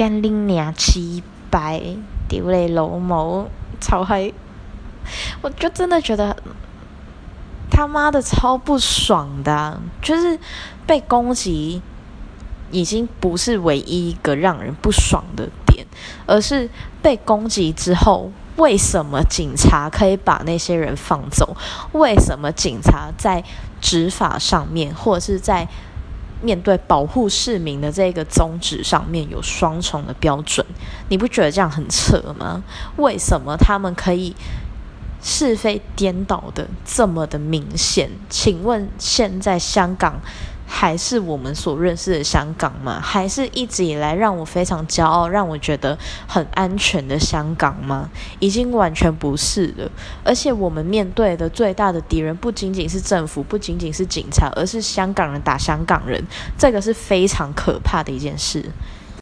干拎娘七百丢嘞老母超嗨！我就真的觉得他妈的超不爽的，就是被攻击已经不是唯一一个让人不爽的点，而是被攻击之后，为什么警察可以把那些人放走？为什么警察在执法上面，或者是在面对保护市民的这个宗旨上面有双重的标准？你不觉得这样很扯吗？为什么他们可以？是非颠倒的这么的明显，请问现在香港还是我们所认识的香港吗？还是一直以来让我非常骄傲、让我觉得很安全的香港吗？已经完全不是了。而且我们面对的最大的敌人不仅仅是政府，不仅仅是警察，而是香港人打香港人，这个是非常可怕的一件事。